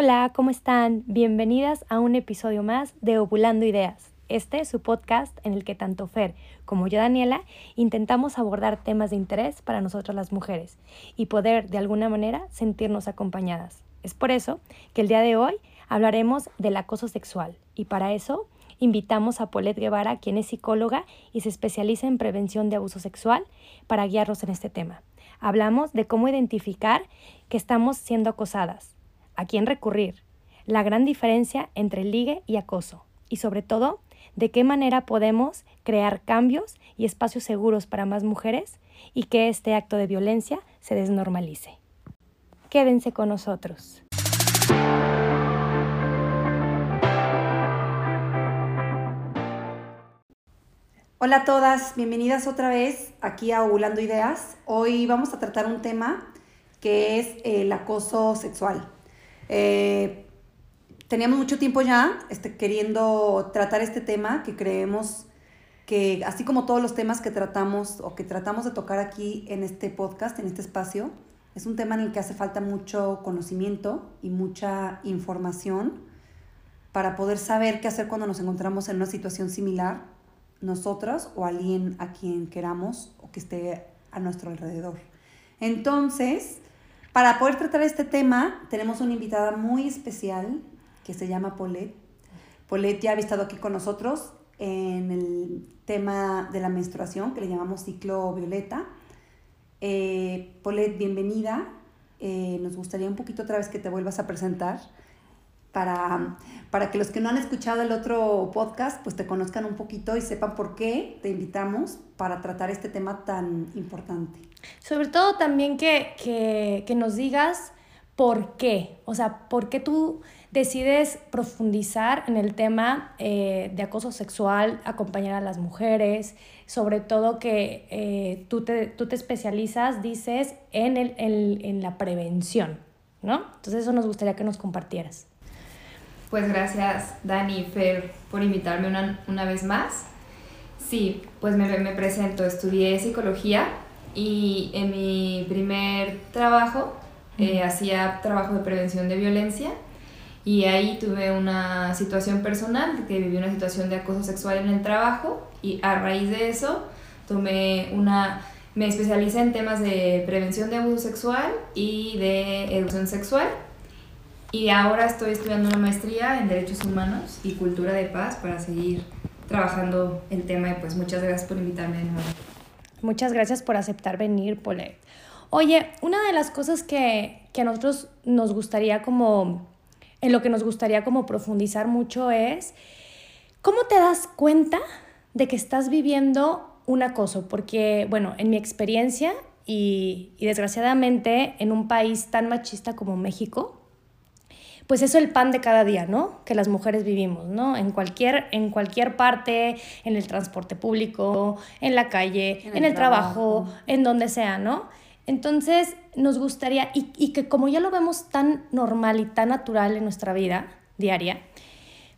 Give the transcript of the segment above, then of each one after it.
Hola, ¿cómo están? Bienvenidas a un episodio más de Ovulando Ideas. Este es su podcast en el que tanto Fer como yo, Daniela, intentamos abordar temas de interés para nosotras las mujeres y poder de alguna manera sentirnos acompañadas. Es por eso que el día de hoy hablaremos del acoso sexual y para eso invitamos a Paulette Guevara, quien es psicóloga y se especializa en prevención de abuso sexual, para guiarnos en este tema. Hablamos de cómo identificar que estamos siendo acosadas, a quién recurrir, la gran diferencia entre ligue y acoso y sobre todo de qué manera podemos crear cambios y espacios seguros para más mujeres y que este acto de violencia se desnormalice. Quédense con nosotros. Hola a todas, bienvenidas otra vez aquí a Ovulando Ideas. Hoy vamos a tratar un tema que es el acoso sexual. Eh, teníamos mucho tiempo ya este, queriendo tratar este tema que creemos que, así como todos los temas que tratamos o que tratamos de tocar aquí en este podcast, en este espacio, es un tema en el que hace falta mucho conocimiento y mucha información para poder saber qué hacer cuando nos encontramos en una situación similar, nosotras o alguien a quien queramos o que esté a nuestro alrededor. Entonces, para poder tratar este tema, tenemos una invitada muy especial que se llama Paulette. Paulette ya ha estado aquí con nosotros en el tema de la menstruación, que le llamamos ciclo violeta. Eh, Paulette, bienvenida. Eh, nos gustaría un poquito otra vez que te vuelvas a presentar para, para que los que no han escuchado el otro podcast, pues te conozcan un poquito y sepan por qué te invitamos para tratar este tema tan importante. Sobre todo también que, que, que nos digas por qué, o sea, por qué tú decides profundizar en el tema eh, de acoso sexual, acompañar a las mujeres, sobre todo que eh, tú, te, tú te especializas, dices, en, el, en la prevención, ¿no? Entonces eso nos gustaría que nos compartieras. Pues gracias Dani y Fer por invitarme una, una vez más. Sí, pues me, me, presento, estudié psicología y en mi primer trabajo eh, hacía trabajo de prevención de violencia y ahí tuve una situación personal, que viví una situación de acoso sexual en el trabajo y a raíz de eso tomé una, me especialicé en temas de prevención de abuso sexual y de educación sexual y ahora estoy estudiando una maestría en Derechos Humanos y Cultura de Paz para seguir trabajando el tema y pues muchas gracias por invitarme. Muchas gracias por aceptar venir, Paulette. Oye, una de las cosas que, que a nosotros nos gustaría como, en lo que nos gustaría como profundizar mucho es, ¿cómo te das cuenta de que estás viviendo un acoso? Porque, bueno, en mi experiencia y, y desgraciadamente en un país tan machista como México, pues eso es el pan de cada día, ¿no? Que las mujeres vivimos, ¿no? En cualquier, en cualquier parte, en el transporte público, en la calle, en el, trabajo, en donde sea, ¿no? Entonces, nos gustaría, y, y, que como ya lo vemos tan normal y tan natural en nuestra vida diaria,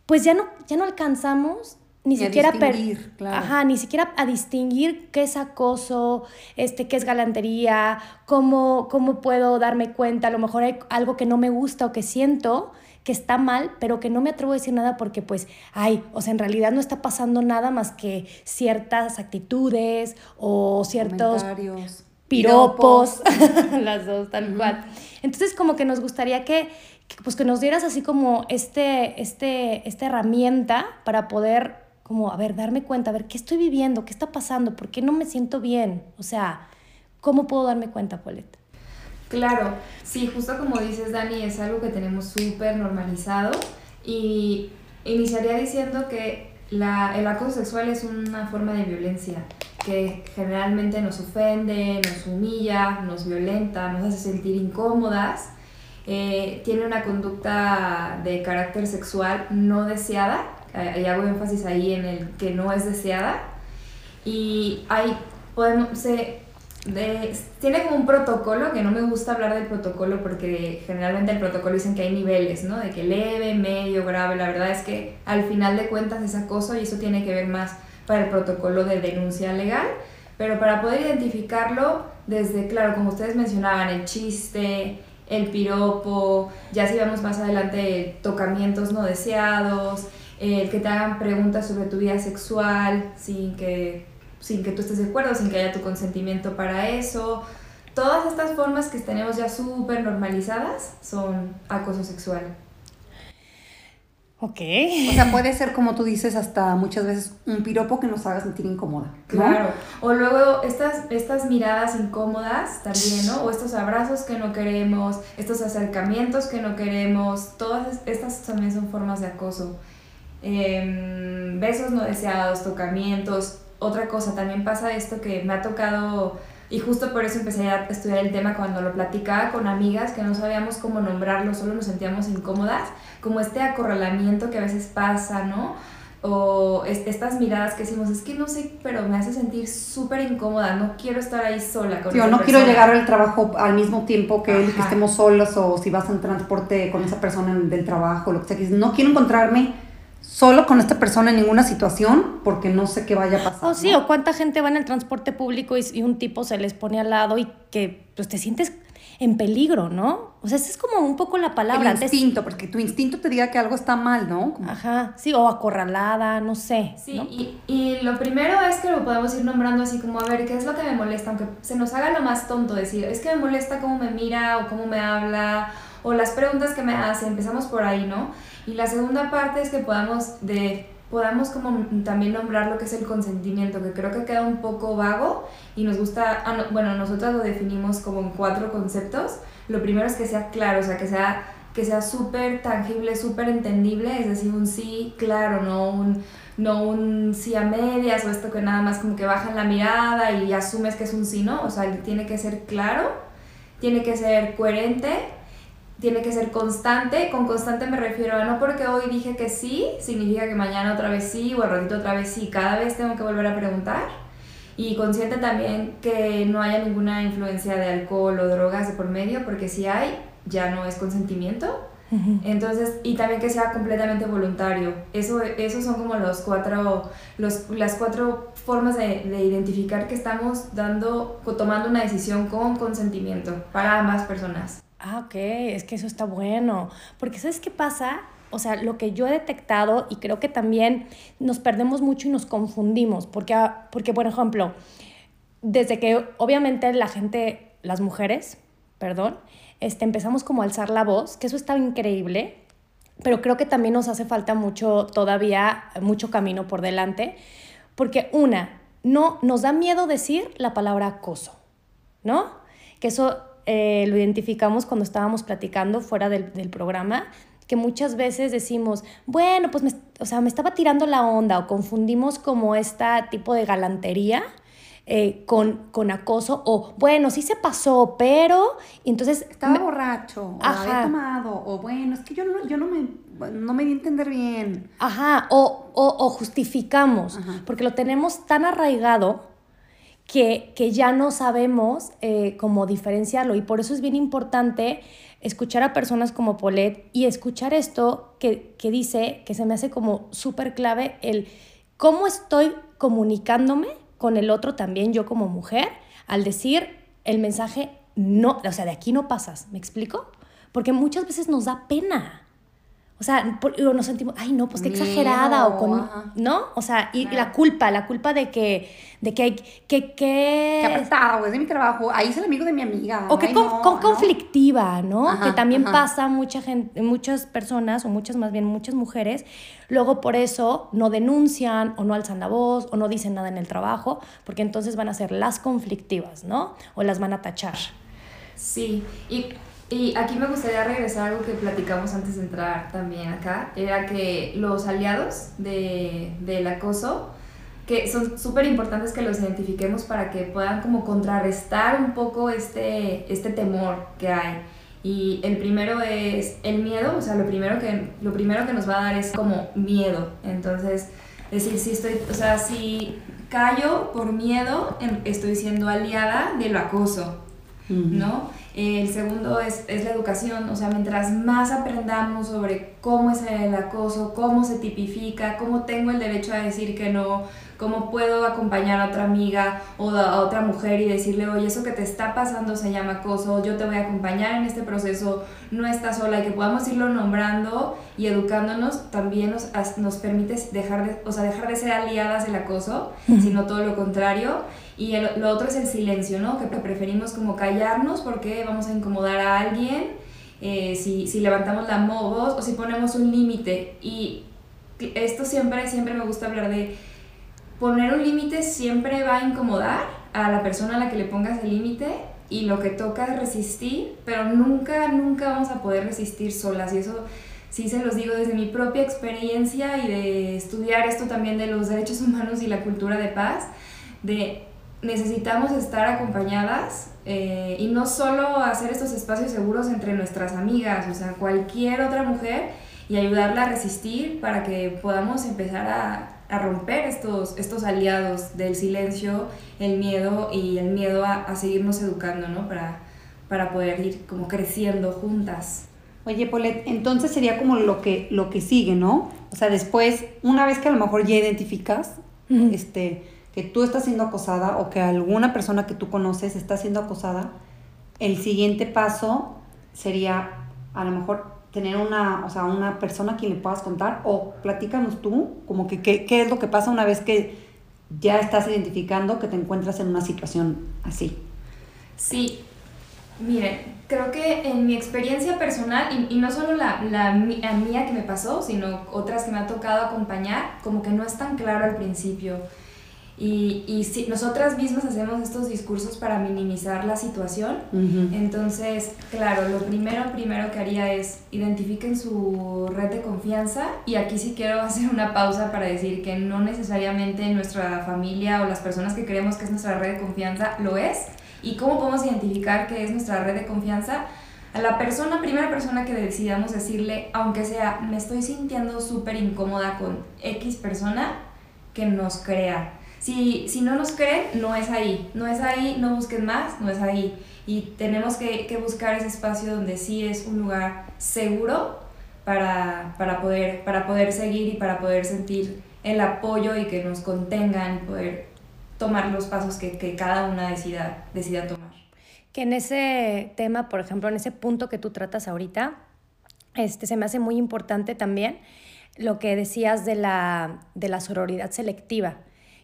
pues ya no, ya no alcanzamos ni siquiera a distinguir, claro. Ajá, ni siquiera a distinguir qué es acoso, este, qué es galantería, cómo, cómo puedo darme cuenta, a lo mejor hay algo que no me gusta o que siento que está mal, pero que no me atrevo a decir nada porque pues, ay, o sea, en realidad no está pasando nada más que ciertas actitudes o ciertos piropos, las dos tal uh -huh. cual. Entonces como que nos gustaría que, que, pues que nos dieras así como este, este, esta herramienta para poder como, a ver, darme cuenta, a ver, ¿qué estoy viviendo? ¿Qué está pasando? ¿Por qué no me siento bien? O sea, ¿cómo puedo darme cuenta, Paulette? Claro, sí, justo como dices, Dani, es algo que tenemos súper normalizado y iniciaría diciendo que la, el acoso sexual es una forma de violencia que generalmente nos ofende, nos humilla, nos violenta, nos hace sentir incómodas, eh, tiene una conducta de carácter sexual no deseada y hago énfasis ahí en el que no es deseada. Y hay, podemos, se, de, tiene como un protocolo, que no me gusta hablar del protocolo porque generalmente el protocolo dicen que hay niveles, ¿no? De que leve, medio, grave. La verdad es que al final de cuentas es acoso y eso tiene que ver más para el protocolo de denuncia legal. Pero para poder identificarlo, desde, claro, como ustedes mencionaban, el chiste, el piropo, ya si vamos más adelante, tocamientos no deseados, el que te hagan preguntas sobre tu vida sexual sin que, sin que tú estés de acuerdo, sin que haya tu consentimiento para eso. Todas estas formas que tenemos ya súper normalizadas son acoso sexual. Ok. O sea, puede ser, como tú dices, hasta muchas veces un piropo que nos haga sentir incómoda. Claro. O luego estas, estas miradas incómodas también, ¿no? O estos abrazos que no queremos, estos acercamientos que no queremos, todas estas también son formas de acoso. Em, besos no deseados, tocamientos. Otra cosa, también pasa esto que me ha tocado y justo por eso empecé a estudiar el tema cuando lo platicaba con amigas que no sabíamos cómo nombrarlo, solo nos sentíamos incómodas, como este acorralamiento que a veces pasa, ¿no? O estas miradas que decimos, es que no sé, pero me hace sentir súper incómoda, no quiero estar ahí sola con Yo no quiero llegar al trabajo al mismo tiempo que él, que estemos solos, o si vas en transporte con esa persona del trabajo, lo que sea, no quiero encontrarme solo con esta persona en ninguna situación porque no sé qué vaya a pasar. Oh, sí, o cuánta gente va en el transporte público y, un tipo se les pone al lado y que pues te sientes en peligro, ¿no? O sea, esa es como un poco la palabra. El instinto, porque tu instinto te diga que algo está mal, ¿no? Ajá, sí, o acorralada, no sé. Sí, y, y, lo primero es que lo podemos ir nombrando así como, a ver, ¿qué es lo que me molesta? Aunque se nos haga lo más tonto decir, es que me molesta cómo me mira o cómo me habla o las preguntas que me hace, empezamos por ahí, ¿no? Y la segunda parte es que podamos, de, podamos como también nombrar lo que es el consentimiento, que creo que queda un poco vago y nos gusta, ah, bueno, nosotros lo definimos como en cuatro conceptos. Lo primero es que sea claro, o sea, que sea que sea súper tangible, súper entendible, es decir, un sí claro, no un, no un sí a medias o esto que nada más como que bajan la mirada y asumes que es un sí, ¿no? O sea, tiene que ser claro, tiene que ser coherente tiene que ser constante. Con constante me refiero a no porque hoy dije que sí, significa que mañana otra vez sí o el ratito otra vez sí. Cada vez tengo que volver a preguntar. Y consciente también que no haya ninguna influencia de alcohol o drogas de por medio, porque si hay, ya no es consentimiento. Entonces, y también que sea completamente voluntario. Eso, esos son como los cuatro, los, las cuatro formas de, de identificar que estamos dando, tomando una decisión con consentimiento para ambas personas. Ah, ok, es que eso está bueno. Porque ¿sabes qué pasa? O sea, lo que yo he detectado y creo que también nos perdemos mucho y nos confundimos. Porque, ah, porque por ejemplo, desde que obviamente la gente, las mujeres, perdón, este, empezamos como a alzar la voz, que eso está increíble, pero creo que también nos hace falta mucho, todavía, mucho camino por delante. Porque una, no nos da miedo decir la palabra acoso, ¿no? Que eso eh, lo identificamos cuando estábamos platicando fuera del, programa, que muchas veces decimos, bueno, pues me, o sea, me estaba tirando la onda o confundimos como este tipo de galantería eh, con, con, acoso o bueno, sí se pasó, pero entonces... Estaba borracho, o había tomado, o bueno, es que yo no, yo no me... No me di a entender bien. Ajá, o, o, justificamos, porque lo tenemos tan arraigado que, ya no sabemos eh, cómo diferenciarlo. Y por eso es bien importante escuchar a personas como Paulette y escuchar esto que, que dice, que se me hace como súper clave, el cómo estoy comunicándome con el otro también, yo como mujer, al decir el mensaje no, o sea, de aquí no pasas, ¿me explico? Porque muchas veces nos da pena. O sea, nos sentimos, ay, no, pues qué exagerada, o con, ¿no? O sea, y, la culpa, la culpa de que, de que, que, que... Qué apretado, es de mi trabajo, ahí es el amigo de mi amiga. O que con, conflictiva, ¿no? que también pasa mucha gente, muchas personas, o muchas más bien muchas mujeres, luego por eso no denuncian, o no alzan la voz, o no dicen nada en el trabajo, porque entonces van a ser las conflictivas, ¿no? O las van a tachar. Sí, y y aquí me gustaría regresar a algo que platicamos antes de entrar también acá, era que los aliados de, del acoso, que son súper importantes que los identifiquemos para que puedan como contrarrestar un poco este, este temor que hay. Y el primero es el miedo, o sea, lo primero que, lo primero que nos va a dar es como miedo. Entonces, decir, si estoy, o sea, si callo por miedo, em, estoy siendo aliada del acoso, ¿no? El segundo es, es, la educación, o sea, mientras más aprendamos sobre cómo es el acoso, cómo se tipifica, cómo tengo el derecho a decir que no, cómo puedo acompañar a otra amiga o a otra mujer y decirle, oye, eso que te está pasando se llama acoso, yo te voy a acompañar en este proceso, no estás sola, y que podamos irlo nombrando y educándonos también nos, nos permite dejar de, o sea, dejar de ser aliadas del acoso, sino todo lo contrario. Y lo otro es el silencio, ¿no? Que preferimos como callarnos porque vamos a incomodar a alguien, eh, si, si levantamos la voz o si ponemos un límite. Y esto siempre, siempre me gusta hablar de poner un límite siempre va a incomodar a la persona a la que le pongas el límite y lo que toca es resistir, pero nunca, nunca vamos a poder resistir solas. Y eso sí se los digo desde mi propia experiencia y de estudiar esto también de los derechos humanos y la cultura de paz, de necesitamos estar acompañadas eh, y no solo hacer estos espacios seguros entre nuestras amigas, o sea, cualquier otra mujer y ayudarla a resistir para que podamos empezar a a romper estos, estos aliados del silencio, el miedo y el miedo a, seguirnos educando, ¿no? Para, para poder ir como creciendo juntas. Oye, Polet, entonces sería como lo que, lo que sigue, ¿no? O sea, después, una vez que a lo mejor ya identificas este, que tú estás siendo acosada o que alguna persona que tú conoces está siendo acosada, el siguiente paso sería a lo mejor tener una, o sea, una persona a quien le puedas contar o platícanos tú, como que qué, es lo que pasa una vez que ya estás identificando que te encuentras en una situación así. Sí, miren, creo que en mi experiencia personal, y, no solo la, la, mía que me pasó, sino otras que me ha tocado acompañar, como que no es tan claro al principio. Y, y si nosotras mismas hacemos estos discursos para minimizar la situación, entonces, claro, lo primero, primero que haría es identifiquen su red de confianza y aquí sí quiero hacer una pausa para decir que no necesariamente nuestra familia o las personas que creemos que es nuestra red de confianza lo es. ¿Y cómo podemos identificar que es nuestra red de confianza? A la persona, primera persona que decidamos decirle, aunque sea, me estoy sintiendo súper incómoda con X persona, que nos crea si, si no nos creen, no es ahí, no es ahí, no busquen más, no es ahí. Y tenemos que, que buscar ese espacio donde sí es un lugar seguro para, para, poder, para poder seguir y para poder sentir el apoyo y que nos contengan poder tomar los pasos que, que cada una decida, decida tomar. Que en ese tema, por ejemplo, en ese punto que tú tratas ahorita, este, se me hace muy importante también lo que decías de la, de la sororidad selectiva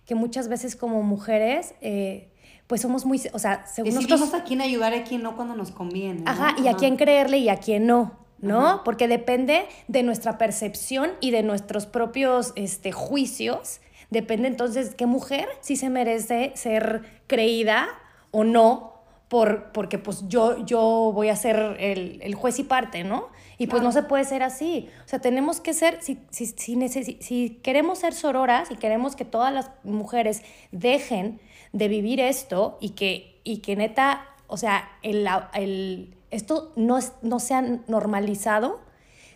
que muchas veces como mujeres, eh, pues somos muy, o sea, según nosotros... a quién ayudar y a quién no cuando nos conviene. Ajá, y a quién creerle y a quién no. ¿no? Porque depende de nuestra percepción y de nuestros propios este, juicios. Depende entonces qué mujer sí se merece ser creída o no, por, porque pues yo, yo voy a ser el, el juez y parte, ¿no? Y pues no se puede ser así. O sea, tenemos que ser, si, si, si, si, queremos ser sororas y queremos que todas las mujeres dejen de vivir esto y que, y que neta, o sea, el, el, esto no, es, no sea normalizado,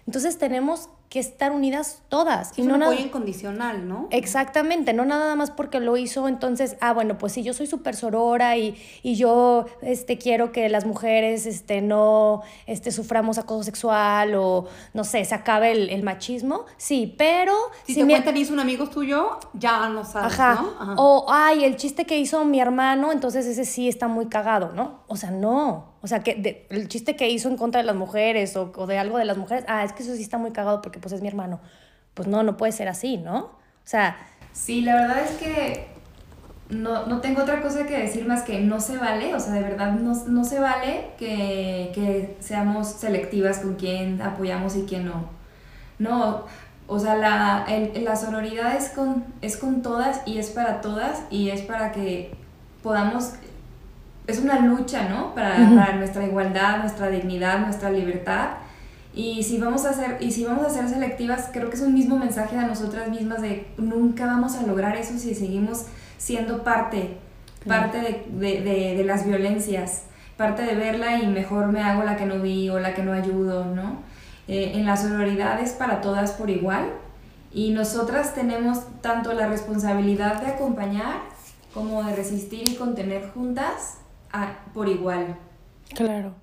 entonces tenemos que estar unidas todas. Es y no un apoyo incondicional, ¿no? Exactamente, no nada más porque lo hizo, entonces, ah, bueno, pues sí, yo soy súper sorora y, y, yo este, quiero que las mujeres este, no este, suframos acoso sexual o, no sé, se acabe el, machismo, sí, pero... Si, te cuentan hizo un amigo tuyo, ya no sabes, Ajá. ¿no? O, ay, el chiste que hizo mi hermano, entonces ese sí está muy cagado, ¿no? O sea, no, o sea, que el chiste que hizo en contra de las mujeres o, o, de algo de las mujeres, ah, es que eso sí está muy cagado porque pues es mi hermano. Pues no, no puede ser así, ¿no? O sea... Sí, la verdad es que no, no tengo otra cosa que decir más que no se vale, o sea, de verdad no, no se vale que, que seamos selectivas con quién apoyamos y quién no. No, o sea, la, el, la sororidad es con, es con todas y es para todas y es para que podamos es una lucha, ¿no? Para, para, nuestra igualdad, nuestra dignidad, nuestra libertad. Y si, vamos a ser, y si vamos a ser selectivas, creo que es un mismo mensaje a nosotras mismas de nunca vamos a lograr eso si seguimos siendo parte, parte de, de, de, las violencias, parte de verla y mejor me hago la que no vi o la que no ayudo, ¿no? Eh, en la sororidad es para todas por igual y nosotras tenemos tanto la responsabilidad de acompañar como de resistir y contener juntas por igual. Claro.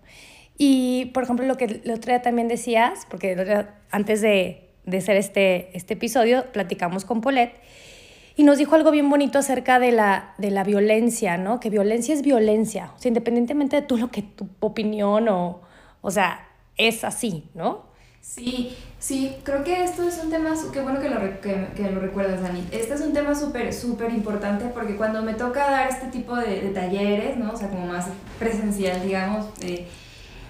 Y, por ejemplo, lo que el otro día también decías, porque antes de, de hacer este, este episodio, platicamos con Paulette, y nos dijo algo bien bonito acerca de la, de la violencia, ¿no? Que violencia es violencia, o sea, independientemente de tú lo que tu opinión o, o sea, es así, ¿no? Sí, sí, creo que esto es un tema, qué bueno que lo, que, que lo recuerdas, Dani. Este es un tema súper, súper importante porque cuando me toca dar este tipo de, de, talleres, ¿no? O sea, como más presencial, digamos, eh,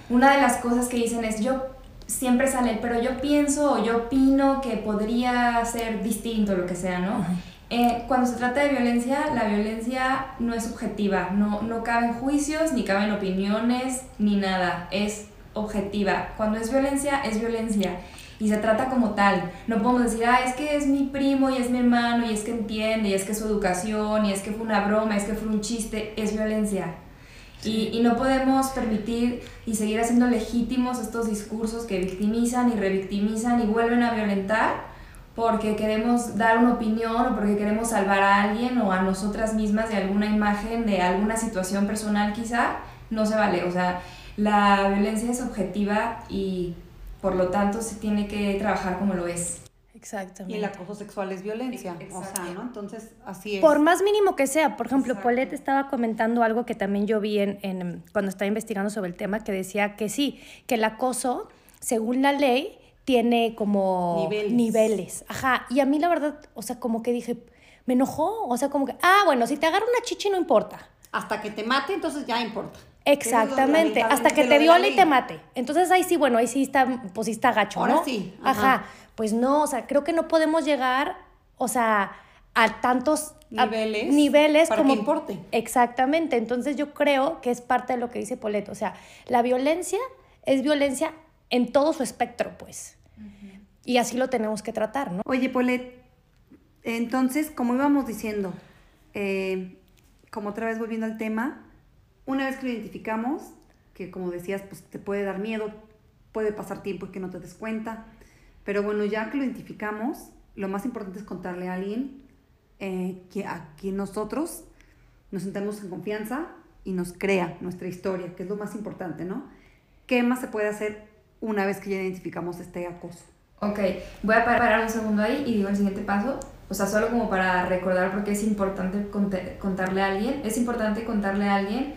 una de las cosas que dicen es, yo siempre sale, pero yo pienso o yo opino que podría ser distinto, lo que sea, ¿no? Eh, cuando se trata de violencia, la violencia no es subjetiva, no, no caben juicios, ni caben opiniones, ni nada, es objetiva. Cuando es violencia, es violencia y se trata como tal. No podemos decir, ah, es que es mi primo y es mi hermano y es que entiende y es que su educación y es que fue una broma, es que fue un chiste, es violencia. Y, y, no podemos permitir y seguir haciendo legítimos estos discursos que victimizan y revictimizan y vuelven a violentar porque queremos dar una opinión o porque queremos salvar a alguien o a nosotras mismas de alguna imagen, de alguna situación personal quizá, no se vale. O sea, la violencia es objetiva y por lo tanto se tiene que trabajar como lo es. Exactamente. Y el acoso sexual es violencia. O sea, ¿no? Entonces, así es. Por más mínimo que sea. Por ejemplo, Paulette estaba comentando algo que también yo vi en, en, cuando estaba investigando sobre el tema, que decía que sí, que el acoso, según la ley, tiene como niveles. niveles. Ajá. Y a mí la verdad, o sea, como que dije, me enojó. O sea, como que, ah, bueno, si te agarra una chichi no importa. Hasta que te mate, entonces ya importa. Exactamente, hasta que te viole y te mate. Entonces ahí sí, bueno, ahí sí está, pues sí está gacho, Ahora ¿no? sí. Ajá. Pues no, o sea, creo que no podemos llegar, o sea, a tantos niveles, niveles para como que importe. Exactamente. Entonces yo creo que es parte de lo que dice Poleto. O sea, la violencia es violencia en todo su espectro, pues. Y así lo tenemos que tratar, ¿no? Oye, Polet, entonces, como íbamos diciendo, eh, como otra vez volviendo al tema, una vez que lo identificamos, que como decías, pues te puede dar miedo, puede pasar tiempo y que no te des cuenta, pero bueno, ya que lo identificamos, lo más importante es contarle a alguien eh, que a quien nosotros nos sentamos en confianza y nos crea nuestra historia, que es lo más importante, ¿no? ¿Qué más se puede hacer una vez que ya identificamos este acoso? Ok, voy a parar un segundo ahí y digo el siguiente paso. O sea, solo como para recordar por qué es importante contarle a alguien. Es importante contarle a alguien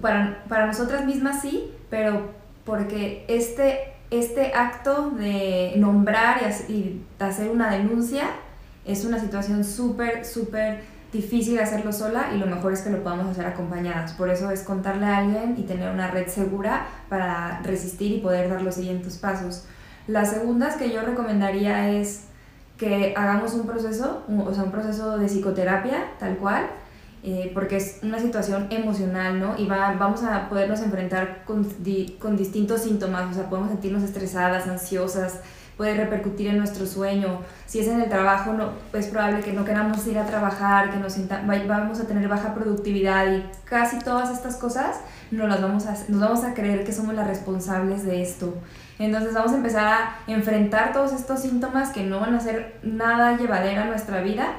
para, para nosotras mismas sí, pero porque este, este acto de nombrar y, y hacer una denuncia es una situación súper, súper difícil hacerlo sola y lo mejor es que lo podamos hacer acompañadas. Por eso es contarle a alguien y tener una red segura para resistir y poder dar los siguientes pasos. Las segundas que yo recomendaría es que hagamos un proceso, o sea, un proceso de psicoterapia tal cual, eh, porque es una situación emocional, ¿no? Y va, vamos a podernos enfrentar con, con distintos síntomas, o sea, podemos sentirnos estresadas, ansiosas, puede repercutir en nuestro sueño. Si es en el trabajo, no, es probable que no queramos ir a trabajar, que nos vamos a tener baja productividad y casi todas estas cosas nos, las vamos a, nos vamos a creer que somos las responsables de esto. Entonces vamos a empezar a enfrentar todos estos síntomas que no van a ser nada llevadera a nuestra vida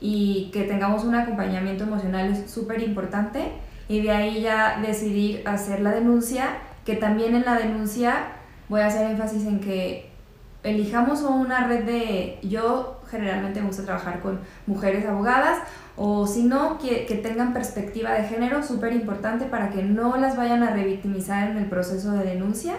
y que tengamos un acompañamiento emocional es súper importante. Y de ahí ya decidir hacer la denuncia, que también en la denuncia voy a hacer énfasis en que elijamos una red de, yo generalmente me gusta trabajar con mujeres abogadas o si no, que, que tengan perspectiva de género, súper importante para que no las vayan a revictimizar en el proceso de denuncia.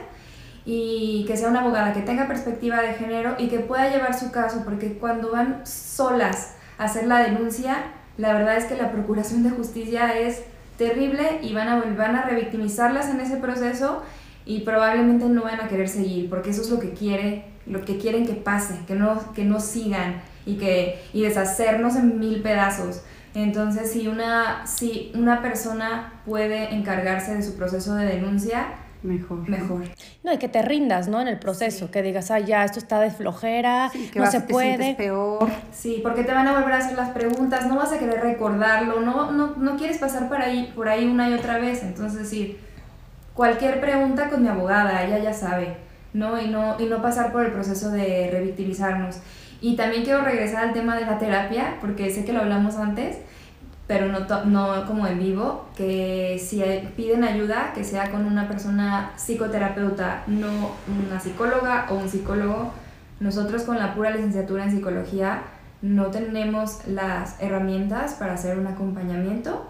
Y que sea una abogada que tenga perspectiva de género y que pueda llevar su caso, porque cuando van solas hacer la denuncia, la verdad es que la procuración de justicia es terrible y van a, van a revictimizarlas en ese proceso y probablemente no van a querer seguir, porque eso es lo que quiere, lo que quieren que pase, que no, que no sigan y, que, y deshacernos en mil pedazos. Entonces, si una, si una persona puede encargarse de su proceso de denuncia, Mejor. Mejor. No, y que te rindas, ¿no? En el proceso, que digas, ah, ya, esto está de flojera, que no se te puede. peor. Sí, porque te van a volver a hacer las preguntas, no vas a querer recordarlo, no, no, no quieres pasar por ahí, por ahí una y otra vez. Entonces, decir, cualquier pregunta con mi abogada, ella ya sabe, ¿no? Y no, y no pasar por el proceso de revictimizarnos. Y también quiero regresar al tema de la terapia, porque sé que lo hablamos antes pero no, no como en vivo, que si piden ayuda, que sea con una persona psicoterapeuta, no una psicóloga o un psicólogo. Nosotros con la pura licenciatura en psicología no tenemos las herramientas para hacer un acompañamiento.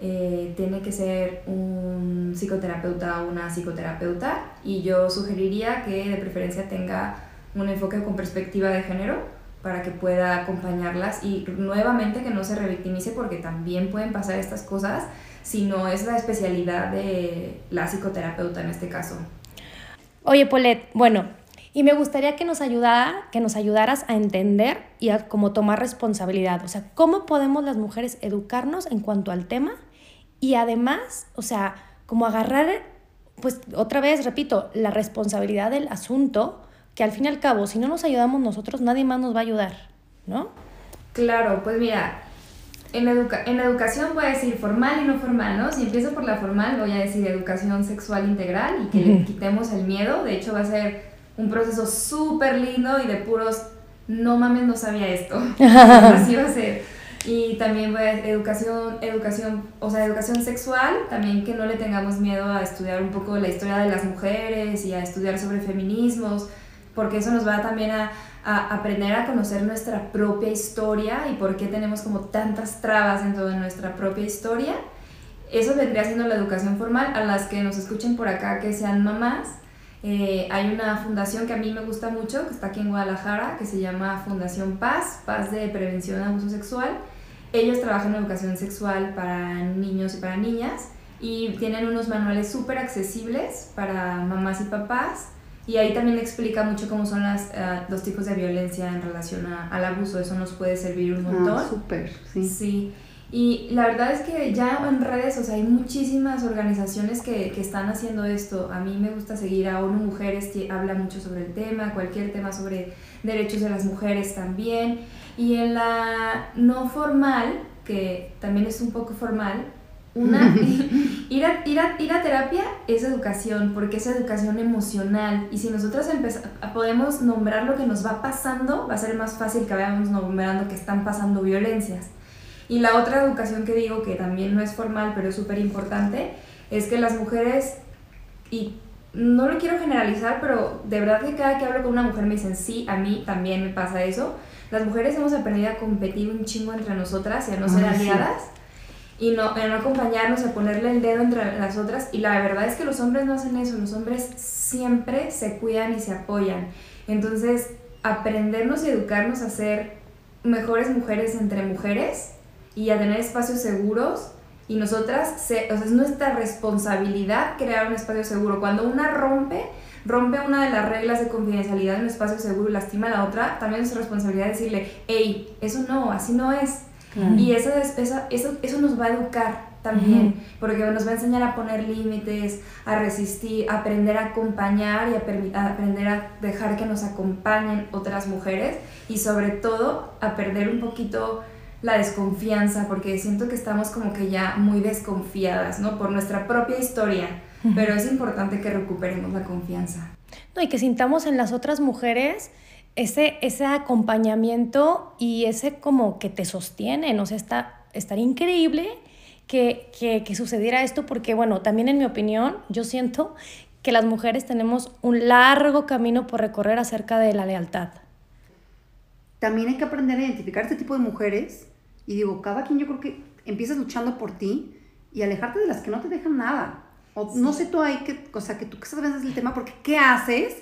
Eh, tiene que ser un psicoterapeuta o una psicoterapeuta y yo sugeriría que de preferencia tenga un enfoque con perspectiva de género para que pueda acompañarlas y nuevamente que no se revictimice porque también pueden pasar estas cosas si no es la especialidad de la psicoterapeuta en este caso. Oye, Polet, bueno, y me gustaría que nos ayudara, que nos ayudaras a entender y a como tomar responsabilidad, o sea, cómo podemos las mujeres educarnos en cuanto al tema y además, o sea, como agarrar pues otra vez repito, la responsabilidad del asunto que al fin y al cabo, si no nos ayudamos nosotros, nadie más nos va a ayudar, ¿no? Claro, pues mira, en, educa en educación voy a decir formal y no formal, ¿no? Si empiezo por la formal, voy a decir educación sexual integral y que le quitemos el miedo. De hecho, va a ser un proceso súper lindo y de puros, no mames, no sabía esto. Así va a ser. Y también voy a educación, educación, o sea, educación sexual, también que no le tengamos miedo a estudiar un poco la historia de las mujeres y a estudiar sobre feminismos porque eso nos va también a, aprender a conocer nuestra propia historia y por qué tenemos como tantas trabas dentro de nuestra propia historia. Eso vendría siendo la educación formal. A las que nos escuchen por acá que sean mamás, eh, hay una fundación que a mí me gusta mucho, que está aquí en Guadalajara, que se llama Fundación Paz, Paz de Prevención de Abuso Sexual. Ellos trabajan en educación sexual para niños y para niñas y tienen unos manuales súper accesibles para mamás y papás y ahí también explica mucho cómo son las, uh, los tipos de violencia en relación a, al abuso. Eso nos puede servir un ah, montón. Ah, súper, sí. Sí. Y la verdad es que ya en redes, o sea, hay muchísimas organizaciones que, que están haciendo esto. A mí me gusta seguir a ONU Mujeres, que habla mucho sobre el tema, cualquier tema sobre derechos de las mujeres también. Y en la no formal, que también es un poco formal, una, ir, a, ir, a, ir a terapia es educación, porque es educación emocional. Y si nosotros podemos nombrar lo que nos va pasando, va a ser más fácil que vayamos nombrando que están pasando violencias. Y la otra educación que digo, que también no es formal, pero es súper importante, es que las mujeres, y no lo quiero generalizar, pero de verdad que cada que hablo con una mujer me dicen, sí, a mí también me pasa eso. Las mujeres hemos aprendido a competir un chingo entre nosotras y a no ser aliadas y no, no acompañarnos, a ponerle el dedo entre las otras. Y la verdad es que los hombres no hacen eso, los hombres siempre se cuidan y se apoyan. Entonces, aprendernos y educarnos a ser mejores mujeres entre mujeres y a tener espacios seguros. Y nosotras, o sea, es nuestra responsabilidad crear un espacio seguro. Cuando una rompe, rompe una de las reglas de confidencialidad en un espacio seguro y lastima a la otra, también es nuestra responsabilidad decirle, hey, eso no, así no es y eso, eso, eso, eso nos va a educar también, porque nos va a enseñar a poner límites, a resistir, a aprender a acompañar y a, aprender a dejar que nos acompañen otras mujeres y sobre todo a perder un poquito la desconfianza, porque siento que estamos como que ya muy desconfiadas, ¿no? Por nuestra propia historia, pero es importante que recuperemos la confianza. No, y que sintamos en las otras mujeres ese, ese acompañamiento y ese como que te sostiene, o sea, está, estaría increíble que, que, que, sucediera esto porque, bueno, también en mi opinión, yo siento que las mujeres tenemos un largo camino por recorrer acerca de la lealtad. También hay que aprender a identificar este tipo de mujeres y digo, cada quien yo creo que empiezas luchando por ti y alejarte de las que no te dejan nada. O no sé tú ahí, que, o sea, que tú que sabes del tema, porque ¿qué haces?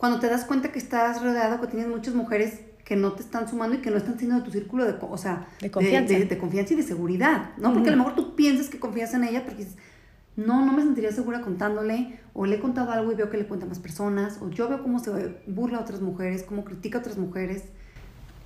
cuando te das cuenta que estás rodeado, que tienes muchas mujeres que no te están sumando y que no están siendo de tu círculo de, o sea, de confianza. De, confianza y de seguridad, ¿no? Porque a lo mejor tú piensas que confías en ella porque dices, no, no me sentiría segura contándole, o le he contado algo y veo que le cuenta a más personas, o yo veo cómo se burla a otras mujeres, cómo critica a otras mujeres.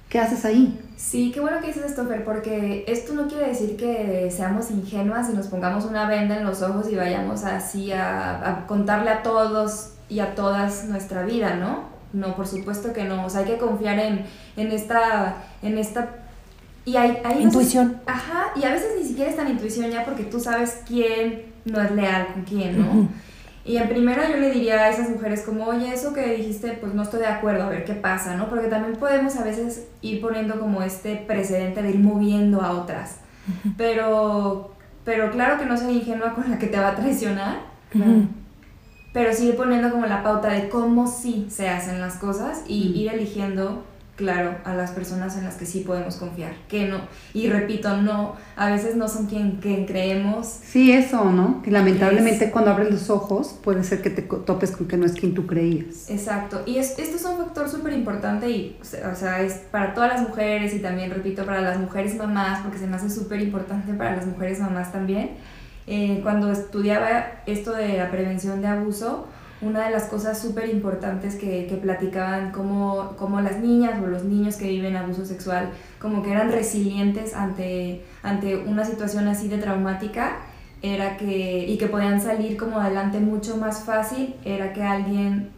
¿Qué haces ahí? Sí, qué bueno que dices esto, Fer, porque esto no quiere decir que seamos ingenuas y nos pongamos una venda en los ojos y vayamos así a, a contarle a todos y a todas nuestra vida, ¿no? No, por supuesto que no. O sea, hay que confiar en, en esta, en esta y hay, hay intuición. ajá, y a veces ni siquiera es tan intuición ya porque tú sabes quién no es leal con quién, ¿no? Y en primera yo le diría a esas mujeres como, oye, eso que dijiste, pues no estoy de acuerdo, a ver qué pasa, ¿no? Porque también podemos a veces ir poniendo como este precedente de ir moviendo a otras. pero, pero claro que no soy ingenua con la que te va a traicionar, pero sí poniendo como la pauta de cómo sí se hacen las cosas y ir eligiendo claro a las personas en las que sí podemos confiar, que no, y repito, no, a veces no son quien, quien creemos. Sí, eso, ¿no? Que lamentablemente cuando abres los ojos puede ser que te topes con que no es quien tú creías. Exacto, y es, esto es un factor súper importante y, o sea, es para todas las mujeres y también, repito, para las mujeres mamás, porque se me hace súper importante para las mujeres mamás también. Eh, cuando estudiaba esto de la prevención de abuso, una de las cosas súper importantes que, que, platicaban como, como las niñas o los niños que viven abuso sexual, como que eran resilientes ante, ante una situación así de traumática, era que, y que podían salir como adelante mucho más fácil, era que alguien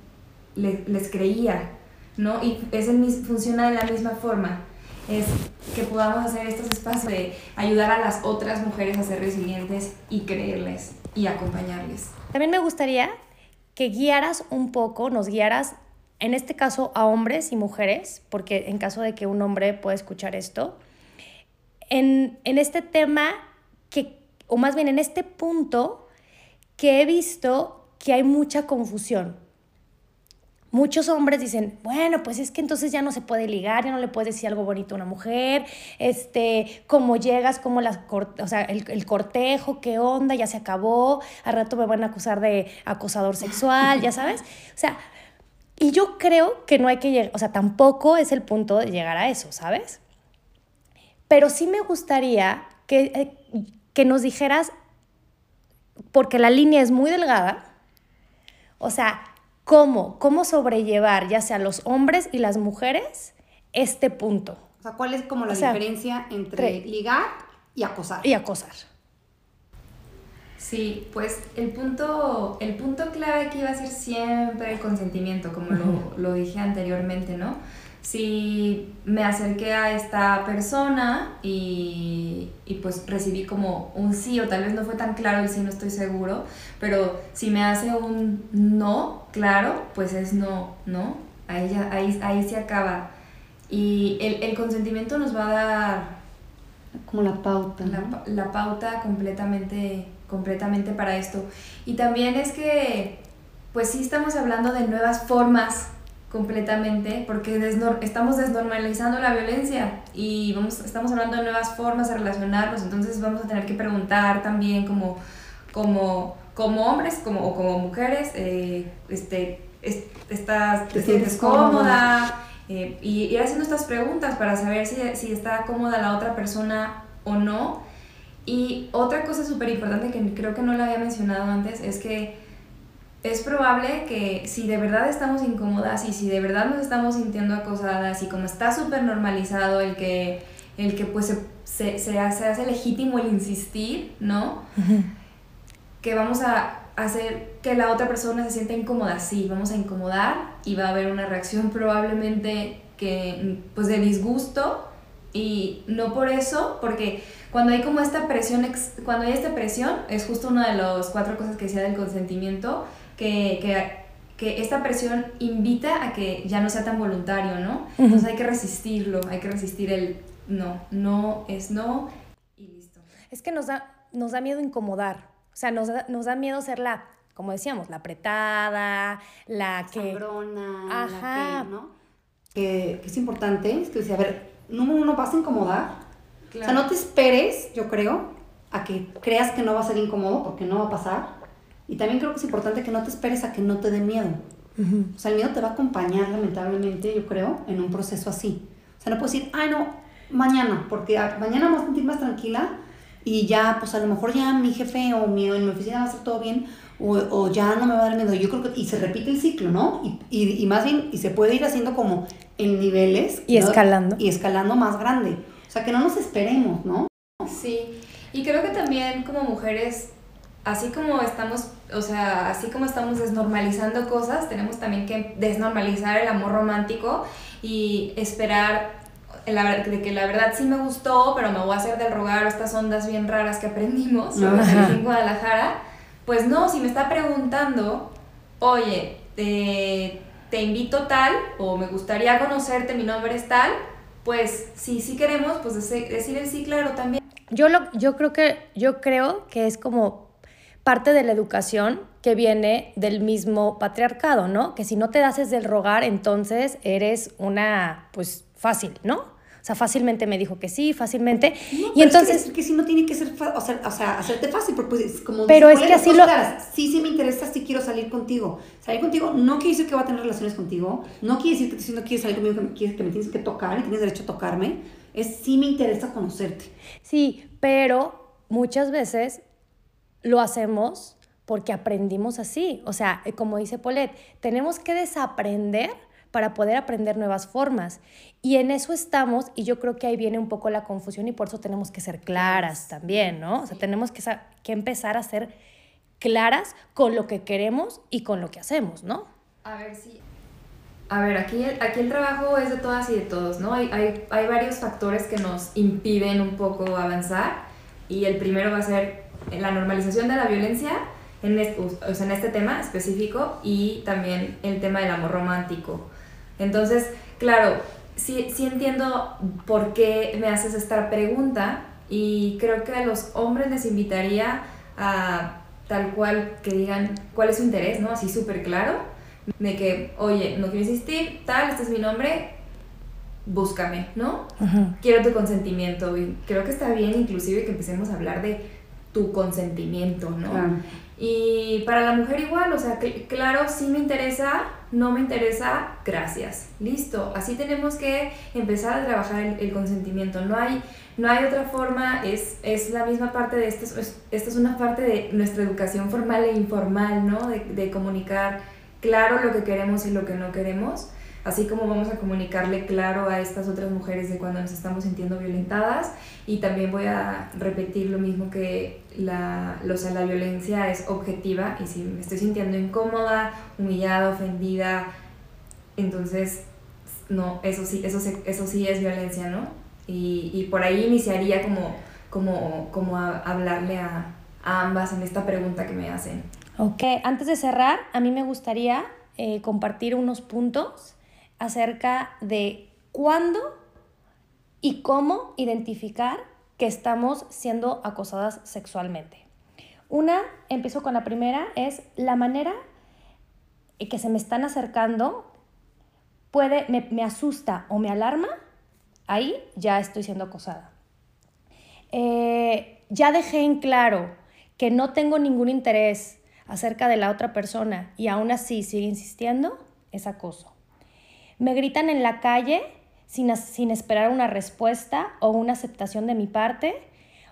les creía, ¿no? Y es el, funciona de la misma forma, es que podamos hacer estos espacios de ayudar a las otras mujeres a ser resilientes y creerles y acompañarles. También me gustaría que guiaras un poco, nos guiaras, en este caso a hombres y mujeres, porque en caso de que un hombre pueda escuchar esto, en, en este tema que, o más bien en este punto que he visto que hay mucha confusión. Muchos hombres dicen, bueno, pues es que entonces ya no se puede ligar, ya no le puedes decir algo bonito a una mujer, este, cómo llegas, cómo las, o sea, el, cortejo, qué onda, ya se acabó, al rato me van a acusar de acosador sexual, ya sabes. O sea, y yo creo que no hay que llegar, o sea, tampoco es el punto de llegar a eso, ¿sabes? Pero sí me gustaría que, eh, que nos dijeras, porque la línea es muy delgada, o sea, cómo, cómo sobrellevar, ya sea los hombres y las mujeres, este punto. O sea, ¿cuál es como la diferencia entre ligar y acosar? Y acosar. Sí, pues el punto, el punto clave aquí va a ser siempre el consentimiento, como lo, lo dije anteriormente, ¿no? Si me acerqué a esta persona y, y, pues recibí como un sí o tal vez no fue tan claro el sí, no estoy seguro, pero si me hace un no, claro, pues es no, ¿no? Ahí, ya, ahí, ahí se acaba. Y el, el, consentimiento nos va a dar... Como la pauta. La, la pauta completamente, completamente para esto. Y también es que, pues sí estamos hablando de nuevas formas completamente porque estamos desnormalizando la violencia y vamos, estamos hablando de nuevas formas de relacionarnos, entonces vamos a tener que preguntar también como, como, como hombres como, o como mujeres, eh, este, estás, ¿te, sientes cómoda? Eh, y ir haciendo estas preguntas para saber si, si está cómoda la otra persona o no. Y otra cosa súper importante que creo que no la había mencionado antes es que es probable que si de verdad estamos incómodas y si de verdad nos estamos sintiendo acosadas y como está súper normalizado el que, el que pues se, se, hace, legítimo el insistir, ¿no? Que vamos a hacer que la otra persona se sienta incómoda, sí, vamos a incomodar y va a haber una reacción probablemente que pues de disgusto y no por eso, porque cuando hay como esta presión, cuando hay esta presión, es justo una de las cuatro cosas que decía del consentimiento, que, que, que, esta presión invita a que ya no sea tan voluntario, ¿no? Entonces hay que resistirlo, hay que resistir el no, no es no y listo. Es que nos da, nos da miedo incomodar, o sea, nos da, nos da miedo ser la, como decíamos, la apretada, la que... Sangrona, Ajá. que, ¿no? Que, que, es importante, es que decía, a ver, número uno, vas a incomodar. O sea, no te esperes, yo creo, a que creas que no va a ser incómodo, porque no va a pasar. Y también creo que es importante que no te esperes a que no te dé miedo. O sea, el miedo te va a acompañar, lamentablemente, yo creo, en un proceso así. O sea, no puedes decir, ay, no, mañana, porque mañana me voy a sentir más tranquila y ya, pues a lo mejor ya mi jefe o mi, en mi oficina va a estar todo bien o, o, ya no me va a dar miedo. Yo creo que, y se repite el ciclo, ¿no? Y, y, y más bien, y se puede ir haciendo como en niveles. Y escalando. Y escalando más grande. O sea, que no nos esperemos, ¿no? Sí, y creo que también como mujeres así como estamos, o sea, así como estamos desnormalizando cosas, tenemos también que desnormalizar el amor romántico y esperar de que la verdad sí me gustó, pero me voy a hacer del rogar estas ondas bien raras que aprendimos en Guadalajara. Pues no, si me está preguntando, oye, te, te invito tal, o me gustaría conocerte, mi nombre es tal, pues si sí queremos, pues decir el sí claro también. Yo, lo, yo, creo que, yo creo que es como parte de la educación que viene del mismo patriarcado, ¿no? Que si no te haces del rogar, entonces eres una, pues, fácil, ¿no? O sea, fácilmente me dijo que sí, fácilmente. y entonces... Es que, si no tiene que ser, o sea, o sea, hacerte fácil, porque pues, como... Pero es que así lo... sí, sí me interesa, sí quiero salir contigo. Salir contigo no quiere decir que va a tener relaciones contigo, no quiere decir que si no quieres salir conmigo, que me, que me tienes que tocar y tienes derecho a tocarme. Es sí me interesa conocerte. Sí, pero muchas veces lo hacemos porque aprendimos así. O sea, como dice Paulette, tenemos que desaprender para poder aprender nuevas formas. Y en eso estamos y yo creo que ahí viene un poco la confusión y por eso tenemos que ser claras también, ¿no? O sea, tenemos que, que empezar a ser claras con lo que queremos y con lo que hacemos, ¿no? A ver si... A ver, aquí, aquí el trabajo es de todas y de todos, ¿no? Hay, hay, hay varios factores que nos impiden un poco avanzar y el primero va a ser la normalización de la violencia en este, o sea, en este tema específico y también el tema del amor romántico. Entonces, claro, sí, sí entiendo por qué me haces esta pregunta y creo que a los hombres les invitaría a tal cual que digan cuál es su interés, ¿no? Así súper claro, de que, oye, no quiero insistir, tal, este es mi nombre, búscame, ¿no? Quiero tu consentimiento y creo que está bien inclusive que empecemos a hablar de tu consentimiento, ¿no? Y para la mujer igual, o sea, claro, sí me interesa, no me interesa, gracias. Listo, así tenemos que empezar a trabajar el, consentimiento. No hay, no hay otra forma, es, es la misma parte de esto, es, esto es una parte de nuestra educación formal e informal, ¿no? De, de comunicar claro lo que queremos y lo que no queremos así como vamos a comunicarle claro a estas otras mujeres de cuando nos estamos sintiendo violentadas y también voy a repetir lo mismo que la, lo, sea, la violencia es objetiva y si me estoy sintiendo incómoda, humillada, ofendida, entonces no, eso sí, eso, eso sí es violencia, ¿no? Y, y por ahí iniciaría como, como, como a hablarle a, a, ambas en esta pregunta que me hacen. Ok, antes de cerrar, a mí me gustaría eh, compartir unos puntos acerca de cuándo y cómo identificar que estamos siendo acosadas sexualmente. Una, empiezo con la primera, es la manera que se me están acercando puede, me, asusta o me alarma, ahí ya estoy siendo acosada. Eh, ya dejé en claro que no tengo ningún interés acerca de la otra persona y aún así sigue insistiendo, es acoso. Me gritan en la calle sin, sin esperar una respuesta o una aceptación de mi parte,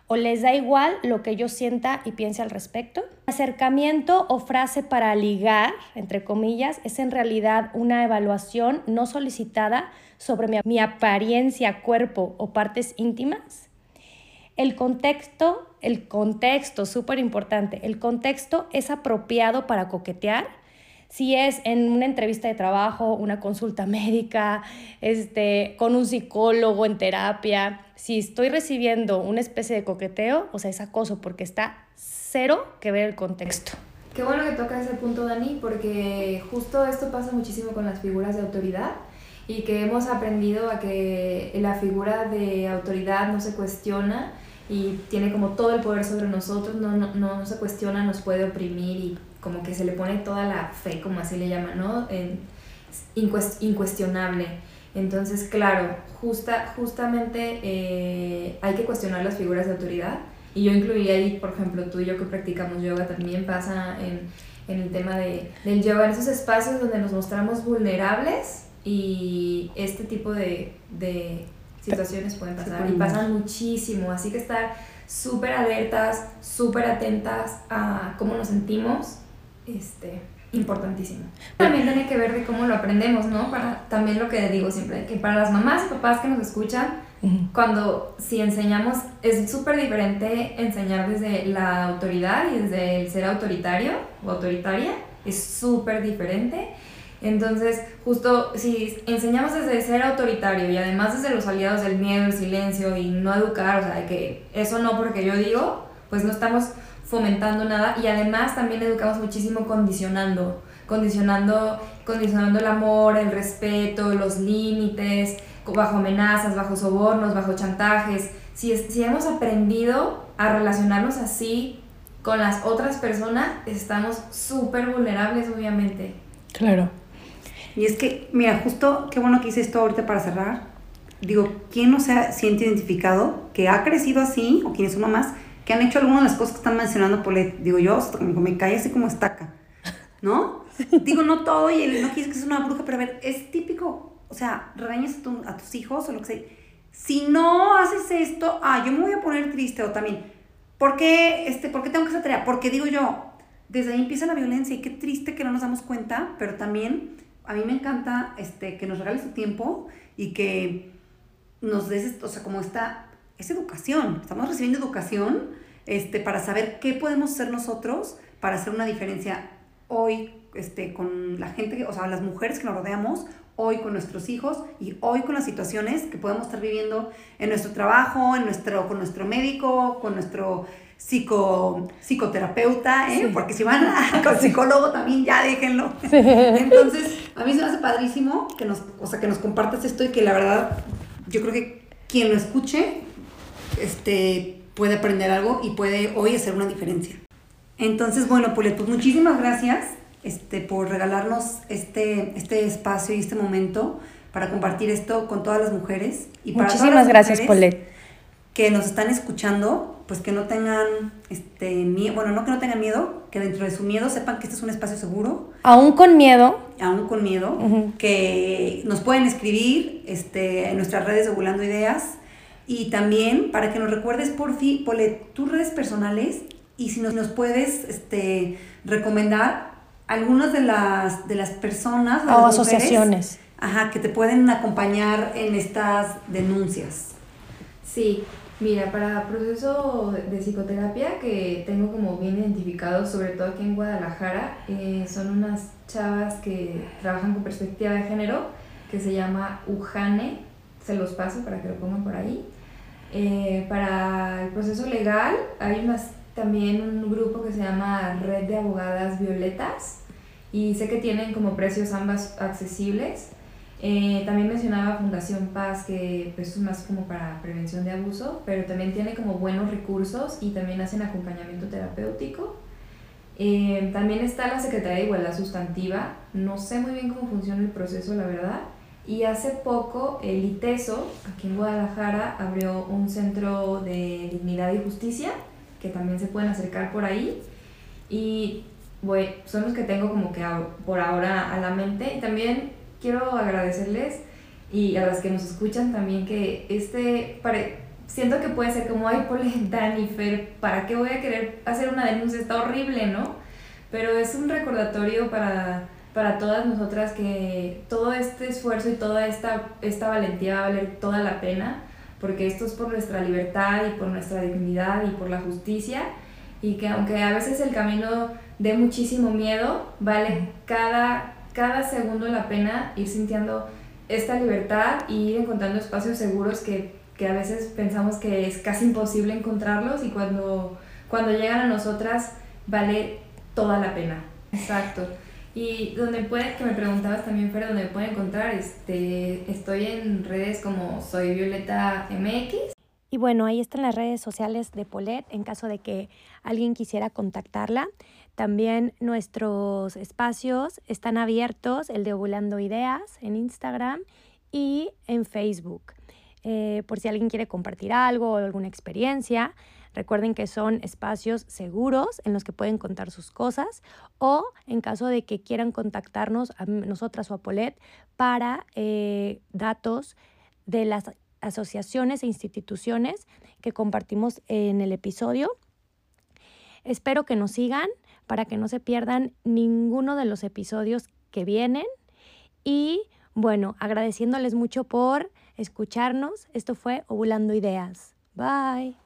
o les da igual lo que yo sienta y piense al respecto. Acercamiento o frase para ligar, entre comillas, es en realidad una evaluación no solicitada sobre mi, mi apariencia, cuerpo o partes íntimas. El contexto, el contexto, súper importante, el contexto es apropiado para coquetear si es en una entrevista de trabajo, una consulta médica, este, con un psicólogo en terapia, si estoy recibiendo una especie de coqueteo, o sea, es acoso porque está cero que ver el contexto. Qué bueno que toca ese punto, Dani, porque justo esto pasa muchísimo con las figuras de autoridad y que hemos aprendido a que la figura de autoridad no se cuestiona y tiene como todo el poder sobre nosotros, no, no, no se cuestiona, nos puede oprimir y como que se le pone toda la fe, como así le llaman, ¿no? En, incuestionable. Entonces, claro, justa, justamente eh, hay que cuestionar las figuras de autoridad. Y yo incluiría ahí, por ejemplo, tú y yo que practicamos yoga, también pasa en, en el tema de, del yoga, en esos espacios donde nos mostramos vulnerables y este tipo de, de situaciones pueden pasar y pasan muchísimo. Así que estar súper alertas, súper atentas a cómo nos sentimos este, importantísimo. También tiene que ver de cómo lo aprendemos, ¿no? Para, también lo que digo siempre, que para las mamás y papás que nos escuchan, cuando si enseñamos, es súper diferente enseñar desde la autoridad y desde el ser autoritario o autoritaria, es súper diferente. Entonces, justo si enseñamos desde ser autoritario y además desde los aliados del miedo, el silencio y no educar, o sea, que eso no porque yo digo, pues no estamos fomentando nada y además también educamos muchísimo condicionando, condicionando, condicionando el amor, el respeto, los límites, bajo amenazas, bajo sobornos, bajo chantajes. si, si hemos aprendido a relacionarnos así con las otras personas, estamos súper vulnerables, obviamente. Claro. Y es que, mira, justo qué bueno que hice esto ahorita para cerrar. Digo, ¿quién no se siente identificado que ha crecido así, o quienes son mamás, que han hecho algunas de las cosas que están mencionando Polet? Digo, yo me, cae así como estaca, ¿no? Digo, no todo, y el, no quieres que sea una bruja, pero a ver, es típico, o sea, regañas a, a tus hijos o lo que sea. Si no haces esto, ah, yo me voy a poner triste, o también, ¿por qué, este, ¿por qué tengo que hacer tarea? Porque digo yo, desde ahí empieza la violencia y qué triste que no nos damos cuenta, pero también a mí me encanta este, que nos regales tu tiempo y que nos des, o sea, como esta, es educación, estamos recibiendo educación este, para saber qué podemos ser nosotros para hacer una diferencia hoy este, con la gente, o sea, las mujeres que nos rodeamos, hoy con nuestros hijos y hoy con las situaciones que podemos estar viviendo en nuestro trabajo, en nuestro, con nuestro médico, con nuestro psico, psicoterapeuta, ¿eh? porque si van a, con psicólogo también ya déjenlo. Entonces, a mí se me hace padrísimo que nos, o sea, que nos compartas esto y que la verdad yo creo que quien lo escuche este, puede aprender algo y puede hoy hacer una diferencia. Entonces, bueno, pues muchísimas gracias este, por regalarnos este, este espacio y este momento para compartir esto con todas las mujeres. Y para Muchísimas gracias, Polet. Que nos están escuchando, pues que no tengan este miedo, bueno, no que no tengan miedo, que dentro de su miedo sepan que este es un espacio seguro. Aún con miedo. Aún con miedo, que nos pueden escribir este, en nuestras redes de Volando Ideas y también para que nos recuerdes por fin, Pole, tus redes personales y si nos, nos puedes este, recomendar algunas de las, de las personas o asociaciones ajá, que te pueden acompañar en estas denuncias. Sí, Mira, para proceso de psicoterapia que tengo como bien identificado, sobre todo aquí en Guadalajara, eh, son unas chavas que trabajan con perspectiva de género, que se llama Ujane, se los paso para que lo pongan por ahí. Eh, para el proceso legal hay unas, también un grupo que se llama Red de Abogadas Violetas y sé que tienen como precios ambas accesibles. Eh, también mencionaba Fundación Paz, que pues, es más como para prevención de abuso, pero también tiene como buenos recursos y también hacen acompañamiento terapéutico. Eh, también está la Secretaría de Igualdad Sustantiva, no sé muy bien cómo funciona el proceso, la verdad. Y hace poco el ITESO, aquí en Guadalajara, abrió un centro de dignidad y justicia, que también se pueden acercar por ahí. Y son los que tengo como que por ahora a la mente. Y también quiero agradecerles y a las que nos escuchan también que este, siento que puede ser como, ay, Pole, Dani, ¿para qué voy a querer hacer una denuncia? Está horrible, ¿no? Pero es un recordatorio para, para todas nosotras que todo este esfuerzo y toda esta, esta valentía va a valer toda la pena, porque esto es por nuestra libertad y por nuestra dignidad y por la justicia, y que aunque a veces el camino dé muchísimo miedo, vale cada cada segundo la pena ir sintiendo esta libertad y ir encontrando espacios seguros que, que, a veces pensamos que es casi imposible encontrarlos y cuando, cuando llegan a nosotras vale toda la pena. Exacto. Y donde puede, que me preguntabas también, pero donde pueden encontrar, este, estoy en redes como Soy Violeta MX. Y bueno, ahí están las redes sociales de Polet en caso de que alguien quisiera contactarla. También nuestros espacios están abiertos, el de Ovulando Ideas en Instagram y en Facebook. Eh, por si alguien quiere compartir algo o alguna experiencia, recuerden que son espacios seguros en los que pueden contar sus cosas o en caso de que quieran contactarnos a nosotras o a Polet para eh, datos de las asociaciones e instituciones que compartimos en el episodio. Espero que nos sigan para que no se pierdan ninguno de los episodios que vienen. Y bueno, agradeciéndoles mucho por escucharnos. Esto fue Ovulando Ideas. Bye.